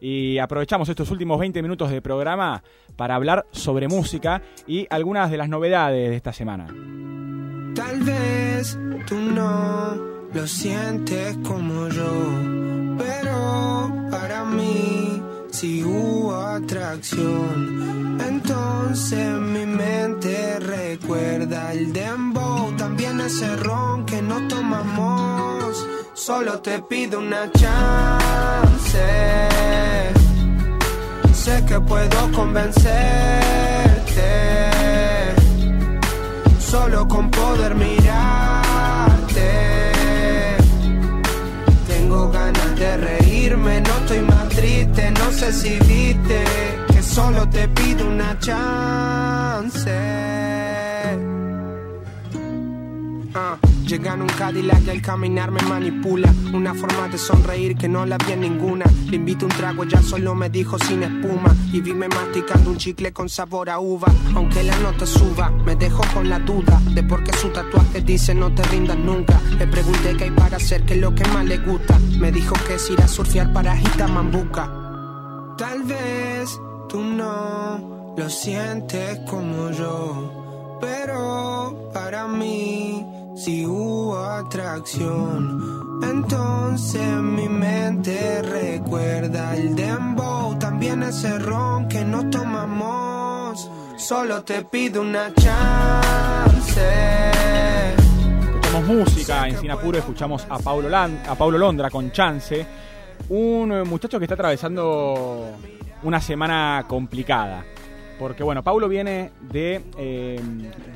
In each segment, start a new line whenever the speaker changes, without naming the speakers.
y aprovechamos estos últimos 20 minutos de programa para hablar sobre música y algunas de las novedades de esta semana.
Tal vez tú no lo sientes como yo, pero para mí si hubo atracción. Entonces mi mente recuerda el dembow, también ese ron que no tomamos. Solo te pido una chance. Sé que puedo convencerte solo con poder mirarte. Tengo ganas de reírme, no estoy más triste, no sé si viste que solo te pido una chance. Ah. Llega en un Cadillac y al caminar me manipula. Una forma de sonreír que no la vi en ninguna. Le invito un trago, ya solo me dijo sin espuma. Y vime masticando un chicle con sabor a uva. Aunque la nota suba, me dejó con la duda de por qué su tatuaje dice no te rindas nunca. Le pregunté qué hay para hacer, qué es lo que más le gusta. Me dijo que es ir a surfear para Mambuca. Tal vez tú no lo sientes como yo, pero para mí si hubo atracción, entonces mi mente recuerda el dembow, también ese ron que no tomamos. Solo te pido una chance.
Escuchamos música en Sinapuro, escuchamos a Paulo, a Paulo Londra con Chance, un muchacho que está atravesando una semana complicada. Porque bueno, Paulo viene de eh,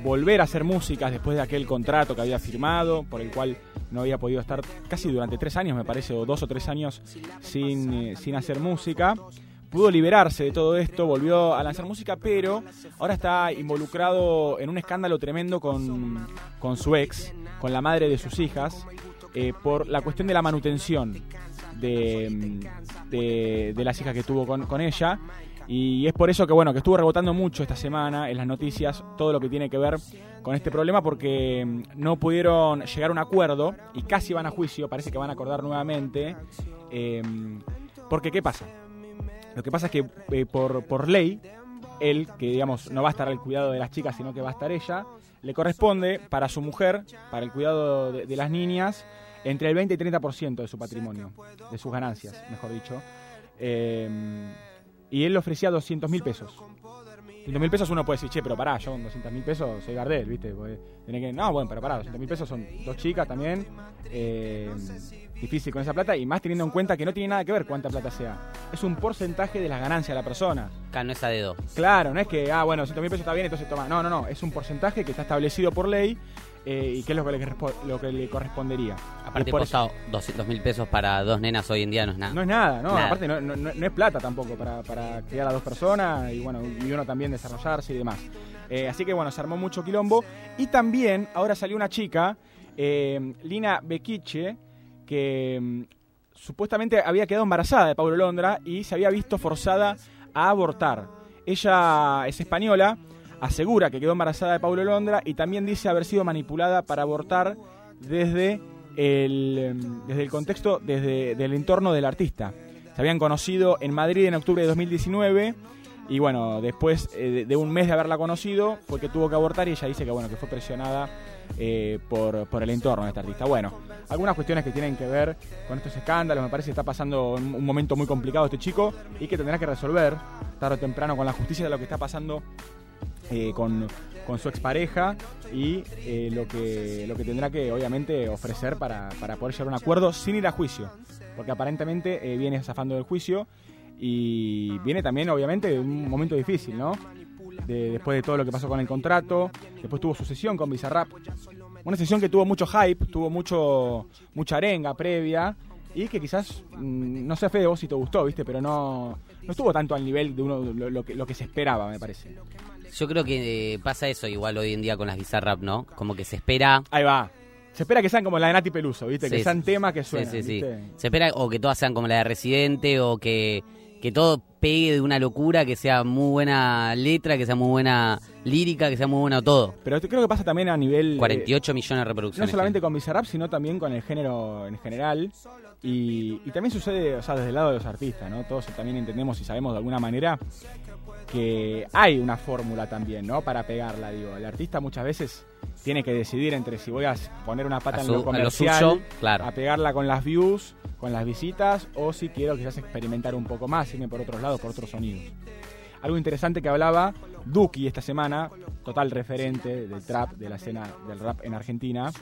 volver a hacer músicas después de aquel contrato que había firmado, por el cual no había podido estar casi durante tres años, me parece, o dos o tres años sin, eh, sin hacer música. Pudo liberarse de todo esto, volvió a lanzar música, pero ahora está involucrado en un escándalo tremendo con, con su ex, con la madre de sus hijas, eh, por la cuestión de la manutención de, de, de, las hijas que tuvo con, con ella. Y es por eso que bueno, que estuvo rebotando mucho esta semana en las noticias todo lo que tiene que ver con este problema porque mm, no pudieron llegar a un acuerdo y casi van a juicio, parece que van a acordar nuevamente. Em, porque ¿qué pasa? Lo que pasa es que eh, por, por ley, él, que digamos no va a estar al cuidado de las chicas, sino que va a estar ella, le corresponde para su mujer, para el cuidado de, de las niñas, entre el 20 y 30% de su patrimonio, de sus ganancias, mejor dicho. Eh, y él le ofrecía 200 mil pesos. 200 mil pesos uno puede decir, che, pero pará, yo con 200 mil pesos soy Gardel, ¿viste? tiene que, no, bueno, pero pará, 200 mil pesos son dos chicas también. Eh, difícil con esa plata y más teniendo en cuenta que no tiene nada que ver cuánta plata sea. Es un porcentaje de las ganancias de la persona.
Acá no es a dedo.
Claro, no es que, ah, bueno, 200 mil pesos está bien, entonces toma. No, no, no. Es un porcentaje que está establecido por ley eh, y qué es lo que, le, lo que le correspondería.
Aparte, por costado 200 mil pesos para dos nenas hoy en día no es nada.
No es nada, ¿no? Aparte, no, no, es plata tampoco para, para criar a dos personas y bueno, y uno también desarrollarse y demás. Eh, así que bueno, se armó mucho quilombo. Y también ahora salió una chica, eh, Lina Bequiche, que mm, supuestamente había quedado embarazada de Paulo Londra y se había visto forzada a abortar. Ella es española asegura que quedó embarazada de Paulo Londra y también dice haber sido manipulada para abortar desde el, em, desde el contexto, desde el entorno del artista. Se habían conocido en Madrid en octubre de 2019 y bueno, después eh, de un mes de haberla conocido fue que tuvo que abortar y ella dice que bueno, que fue presionada eh, por, por, el entorno de esta artista. Bueno, algunas cuestiones que tienen que ver con estos escándalos, me parece que está pasando un momento muy complicado este chico y que tendrá que resolver tarde o temprano con la justicia de lo que está pasando eh, con, su expareja y eh, lo, que, lo que tendrá que obviamente ofrecer para, poder llegar a un acuerdo sin ir a juicio, porque aparentemente viene zafando del juicio y viene también obviamente de un momento difícil, ¿no? Después de todo lo que pasó con el contrato, después tuvo su sesión con Bizarrap, una sesión que tuvo mucho hype, tuvo mucho mucha arenga previa y que quizás, mm, no sé Fede, vos si te gustó, ¿viste? Pero no, no estuvo tanto al nivel de uno lo, que, lo que se esperaba, me parece.
Yo creo que eh, pasa eso igual hoy en día con las Bizarrap, ¿no? Como que se espera...
Ahí va. Se espera que sean como la de Nati Peluso, ¿viste? que sean temas que suenan,
sí, sí, Se espera o que todas sean como la de Residente o que que todo pegue de una locura, que sea muy buena letra, que sea muy buena lírica, que sea muy buena todo.
Pero creo que pasa también a nivel... eh,
48 millones de reproducciones.
No solamente con Bizarrap, sino también con el género en general. Y, y también sucede, o sea, desde el lado de los artistas, ¿no? Todos también entendemos y sabemos de alguna manera que hay una fórmula también, ¿no? Para pegarla, digo. El artista muchas veces tiene que decidir entre si voy a poner una pata
A
en
a
lo comercial,
suyo, claro.
a pegarla con las views, con las visitas, o si quiero quizás experimentar un poco más, irme por otros lados, por otros sonidos. Algo interesante que hablaba Duki esta semana, total referente del trap, de la escena del rap en Argentina,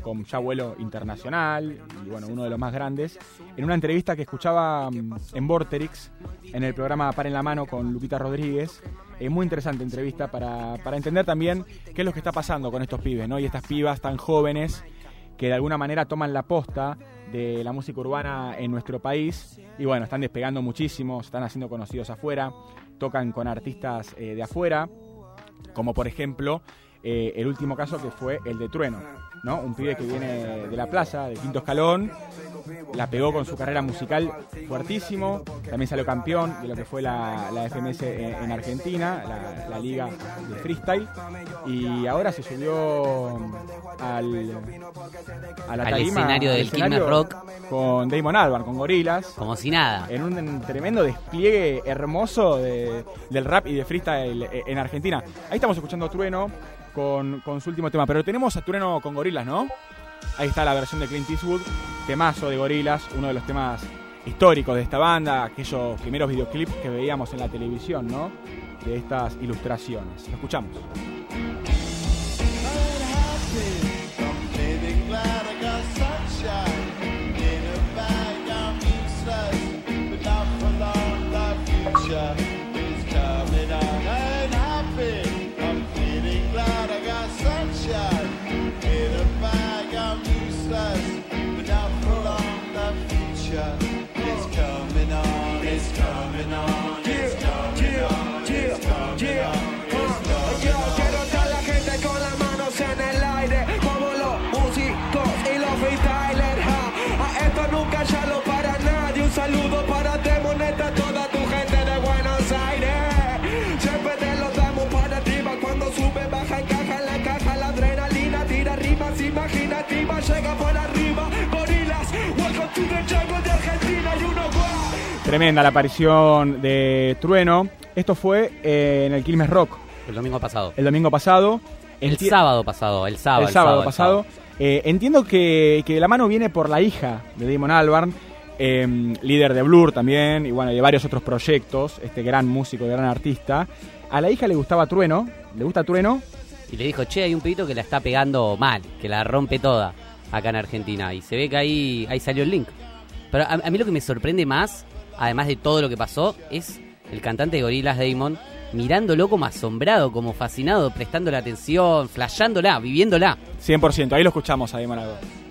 con ya vuelo internacional y bueno, uno de los más grandes, en una entrevista que escuchaba mm, en Vorterix, en el programa Par en la Mano con Lupita Rodríguez. Eh, muy interesante entrevista para, para entender también qué es lo que está pasando con estos pibes, ¿no? Y estas pibas tan jóvenes que de alguna manera toman la posta de la música urbana en nuestro país y bueno, están despegando muchísimo, están haciendo conocidos afuera, tocan con artistas eh, de afuera, como por ejemplo eh, el último caso que fue el de Trueno, ¿no? Un pibe que viene de la plaza, de quinto escalón, la pegó con su carrera musical fuertísimo, también salió campeón de lo que fue la, la FMS en, en Argentina, la, la liga de freestyle, y ahora se subió al, a la
Al
tarima,
escenario del
escenario
Quilmes Rock.
con Damon Albarn, con Gorilas,
Como si nada.
en un tremendo despliegue hermoso de- del rap y de freestyle en Argentina. Ahí estamos escuchando a Trueno con, su último tema, pero tenemos a Trueno con Gorilas, ¿no? Ahí está la versión de Clint Eastwood, temazo de Gorilas, uno de los temas históricos de esta banda, aquellos primeros videoclips que veíamos en la televisión, ¿no? De estas ilustraciones. Escuchamos. Tremenda la aparición de Trueno. Esto fue eh, en el Quilmes Rock
El domingo pasado.
el domingo pasado.
El sábado pasado, el sábado.
el sábado
el
pasado. Eh, entiendo que, que la mano viene por la hija de Damon Albarn, eh, líder de Blur también, y bueno, de varios otros proyectos, este gran músico, gran artista. A la hija le gustaba Trueno, le gusta Trueno,
Y le dijo, che, hay un pibito que la está pegando mal, que la rompe toda acá en Argentina. Y se ve que ahí, ahí salió el link. Pero a, a mí lo que me sorprende más, además de todo lo que pasó, es el cantante de Gorillaz Damon mirándolo como asombrado, como fascinado, prestando la atención, flasheándola, viviéndola.
100%, ahí lo escuchamos a Damon Albarn.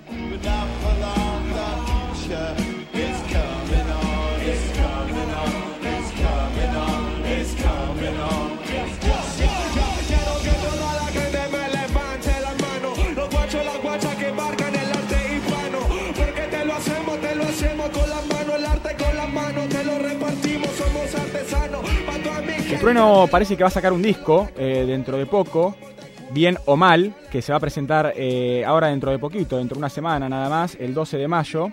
Trueno parece que va a sacar un disco eh, dentro de poco, bien o mal, que se va a presentar eh, ahora dentro de poquito, dentro de una semana nada más, el 12 de mayo.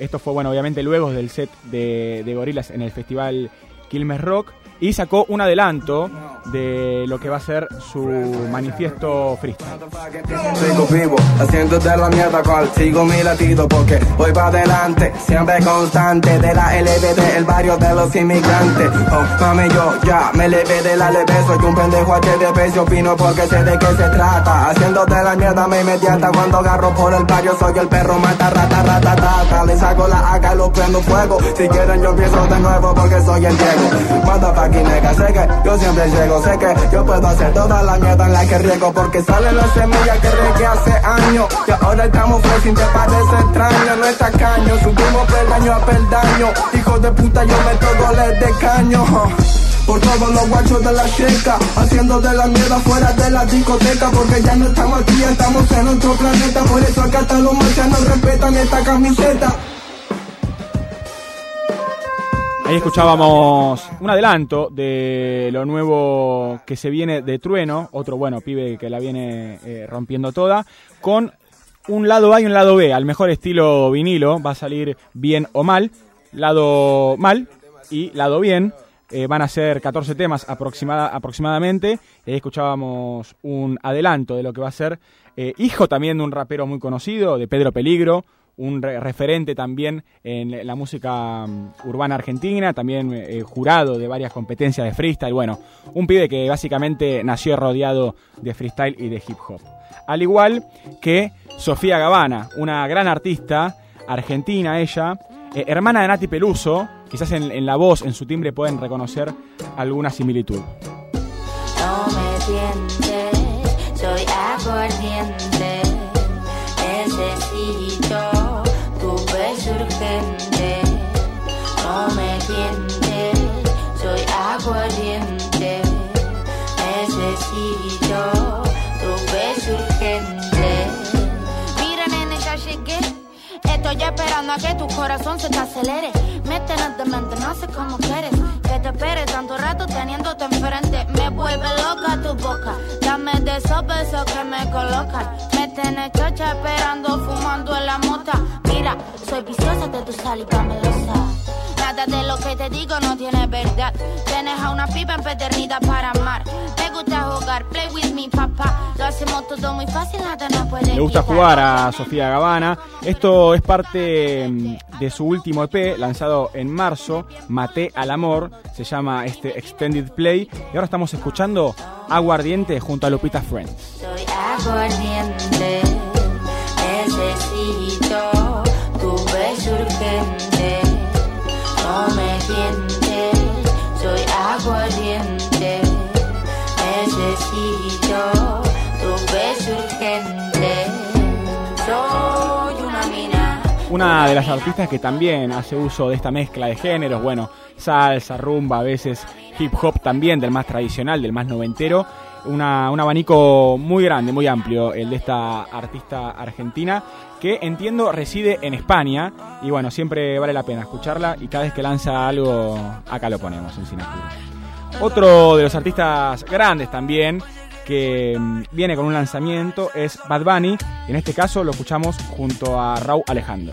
Esto fue, bueno, obviamente luego del set de, de Gorilas en el festival Quilmes Rock. Y sacó un adelanto de lo que va a ser su manifiesto freestyle.
Sigo vivo, haciendo de la mierda cual sigo mi latido porque voy para adelante, siempre constante de la LBD, el barrio de los inmigrantes. Oh, mami, yo ya me levé de la leve, soy un pendejo a de peso opino porque sé de qué se trata. Haciendo de la mierda me inmediata cuando agarro por el barrio, soy el perro mata rata rata rata. Saco la AK y lo prendo fuego. Si quieren yo empiezo de nuevo porque soy el Diego. Motherfucking nigga, sé que yo siempre llego, sé que yo puedo hacer toda la mierda en la que riego porque sale la semilla que regué hace años y ahora estamos frescos te parece extraño, no está caño, subimos peldaño a peldaño, hijo de puta yo meto goles de caño. Por todos los guachos de la checa, haciendo de la mierda fuera de la discoteca, porque ya no estamos aquí, estamos en otro planeta, por eso acá hasta los marcianos respetan esta camiseta.
Ahí escuchábamos un adelanto de lo nuevo que se viene de Trueno, otro bueno pibe que la viene eh, rompiendo toda, con un lado A y un lado B, al mejor estilo vinilo, va a salir bien o mal, lado mal y lado bien. Eh, van a ser 14 temas aproximada, aproximadamente. Ahí escuchábamos un adelanto de lo que va a ser eh, hijo también de un rapero muy conocido, de Pedro Peligro, un re- referente también en la música mm, urbana argentina, también eh, jurado de varias competencias de freestyle. Bueno, un pibe que básicamente nació rodeado de freestyle y de hip hop. Al igual que Sofía Gavana, una gran artista argentina ella, eh, hermana de Nati Peluso, quizás en, en la voz, en su timbre pueden reconocer alguna similitud.
No me tientes, soy aguardiente. Necesito tu beso urgente. No me tientes, soy aguardiente. Necesito
Estoy esperando a que tu corazón se te acelere. Me tenés demente, no sé cómo quieres. Que te espere tanto rato teniéndote enfrente. Me vuelve loca tu boca. Dame de esos besos que me colocan. Me tenés chocha esperando, fumando en la mota. Mira, soy viciosa de tu saliva melosa. Nada de lo que te digo no tiene verdad. Tienes a una pipa empedernida para amar. Me gusta jugar, play with me, papá. Lo hacemos todo muy fácil, nada nos puede
Le gusta
quitar.
jugar a Sofía Gavana. Esto es parte mm, de su último EP lanzado en marzo, Maté al Amor. Se llama este Extended Play. Y ahora estamos escuchando Aguardiente junto a Lupita Friends.
Soy aguardiente. Una
de las artistas que también hace uso de esta mezcla de géneros, bueno, salsa, rumba, a veces hip hop también, del más tradicional, del más noventero. Una, un abanico muy grande, muy amplio, el de esta artista argentina, que entiendo reside en España. Y bueno, siempre vale la pena escucharla y cada vez que lanza algo, acá lo ponemos en Sinapura. Otro de los artistas grandes también que mm, viene con un lanzamiento es Bad Bunny. En este caso lo escuchamos junto a Raúl Alejandro.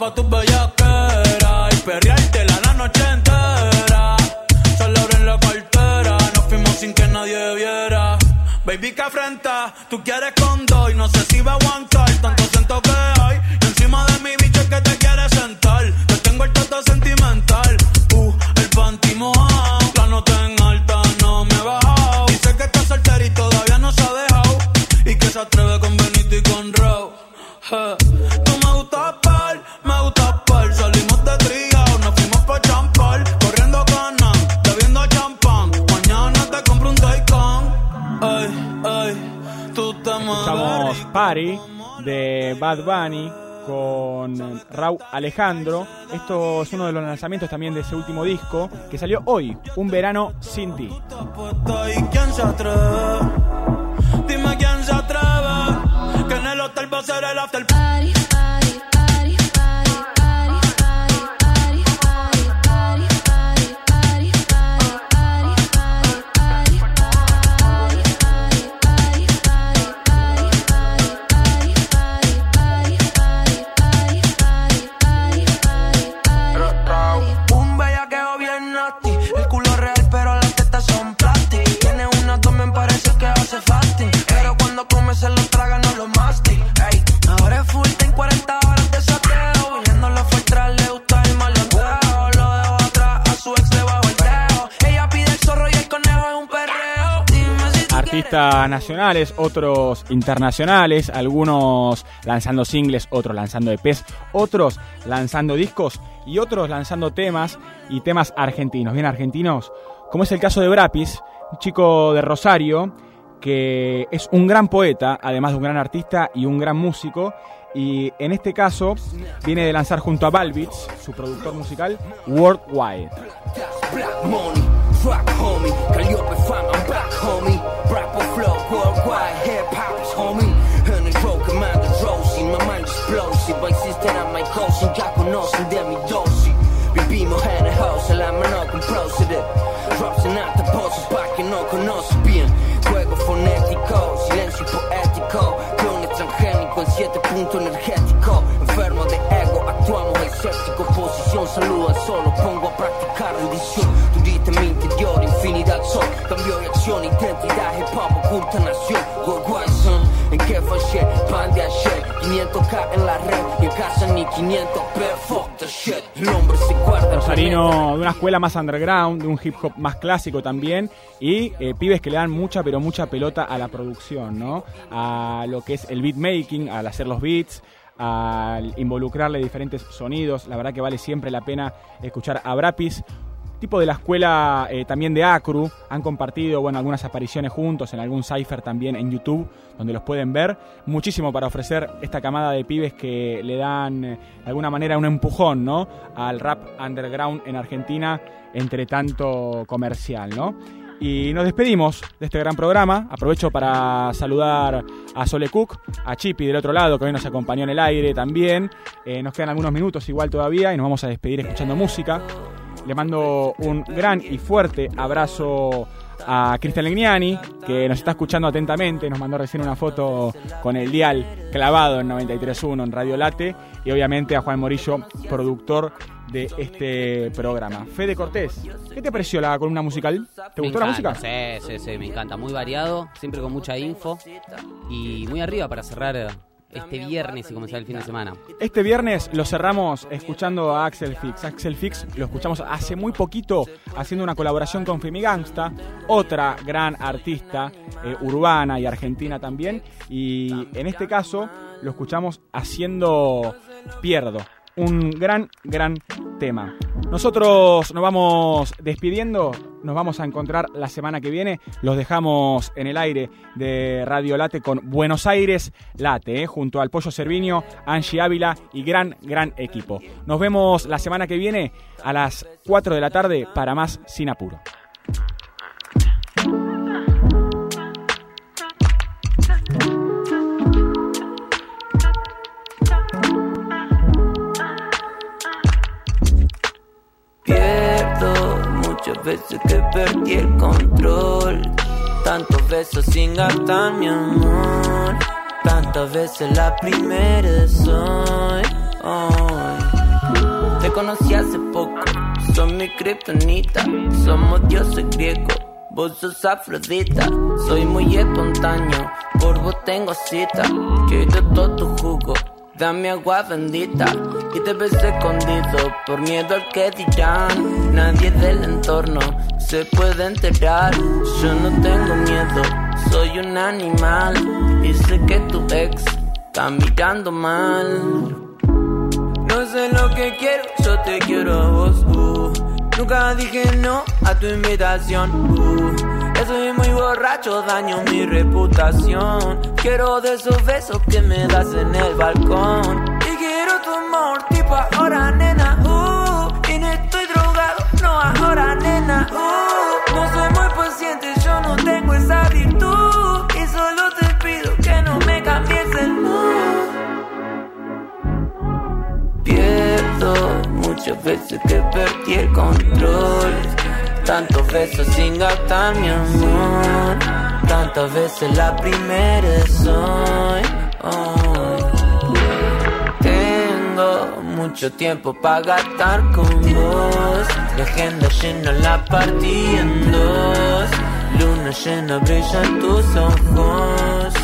Pa' tus bellaqueras y perreártela la noche entera. Solo abren la cartera, nos fuimos sin que nadie viera. Baby, que afrenta, tú quieres con
Party de Bad Bunny con Raúl Alejandro. Esto es uno de los lanzamientos también de ese último disco que salió hoy, Un verano sin ti.
Dime quién se. Que en el hotel el
Nacionales, otros internacionales, algunos lanzando singles, otros lanzando EPs, otros lanzando discos y otros lanzando temas y temas argentinos, bien argentinos, como es el caso de Brapis, un chico de Rosario que es un gran poeta, además de un gran artista y un gran músico. Y en este caso viene de lanzar junto a Balbits, su productor musical, Worldwide.
Fuck homie, Calliope fam, I'm back homie. Rapper flow, worldwide, hip hop is homie. Honey roll, commander Rosie, my mind explosive. Existen a my cousin, ya conocen de mi dosis. Vivimos en el house, la mano con proceder. Drops en alta pose, pa' que no conoces 500
Rosarino de una escuela más underground, de un hip hop más clásico también, y eh, pibes que le dan mucha, pero mucha pelota a la producción, ¿no? A lo que es el beat making, al hacer los beats, al involucrarle diferentes sonidos. La verdad que vale siempre la pena escuchar a Brapis, Tipo de la escuela eh, también de Acru, han compartido bueno, algunas apariciones juntos en algún cipher también en YouTube, donde los pueden ver. Muchísimo para ofrecer esta camada de pibes que le dan eh, de alguna manera un empujón ¿no? al rap underground en Argentina, entre tanto comercial. ¿no? Y nos despedimos de este gran programa. Aprovecho para saludar a Sole Cook, a Chipi del otro lado, que hoy nos acompañó en el aire también. Eh, nos quedan algunos minutos igual todavía y nos vamos a despedir escuchando música. Le mando un gran y fuerte abrazo a Cristian Legnani, que nos está escuchando atentamente, nos mandó recién una foto con el dial clavado en 93.1 en Radio Late, y obviamente a Juan Morillo, productor de este programa. Fede Cortés, ¿qué te pareció la columna musical? ¿Te
Me
gustó la música?
Sí, sí, sí, me encanta. Muy variado, siempre con mucha info. Y muy arriba para cerrar este viernes y comenzar el fin de semana.
Este viernes lo cerramos escuchando a Axel Fix. Axel Fix lo escuchamos hace muy poquito haciendo una colaboración con Fimi Gangsta, otra gran artista eh, urbana y argentina también. Y en este caso lo escuchamos haciendo Pierdo. Un gran, gran tema. Nosotros nos vamos despidiendo, nos vamos a encontrar la semana que viene. Los dejamos en el aire de Radio Late con Buenos Aires Late, eh, junto al Pollo Cerviño, Angie Ávila y gran, gran equipo. Nos vemos la semana que viene a las 4 de la tarde para más Sin Apuro.
Veces que perdí el control. Tantos besos sin gastar mi amor. Tantas veces la primera soy. Te conocí hace poco, son mi kriptonita. Somos dioses griegos, vos sos afrodita. Soy muy espontáneo, por vos tengo cita. Quiero todo tu jugo, dame agua bendita. Y te besé escondido por miedo al que dirán. Nadie del entorno se puede enterar. Yo no tengo miedo, soy un animal. Y sé que tu ex está mirando mal. No sé lo que quiero, yo te quiero a vos. uh. Nunca dije no a tu invitación. uh. Estoy muy borracho, daño mi reputación. Quiero de esos besos que me das en el balcón. Y quiero tu amor, tipo ahora, nena. Uh. Y no estoy drogado, no ahora, nena. Uh. No soy muy paciente, yo no tengo esa virtud. Y solo te pido que no me cambies el mood. Pierdo muchas veces que perdí el control. Tantos besos sin gastar mi amor. Tantas veces la primera soy. hoy. Tengo mucho tiempo para gastar con vos. La agenda llena la partí en dos. Luna llena brilla en tus ojos.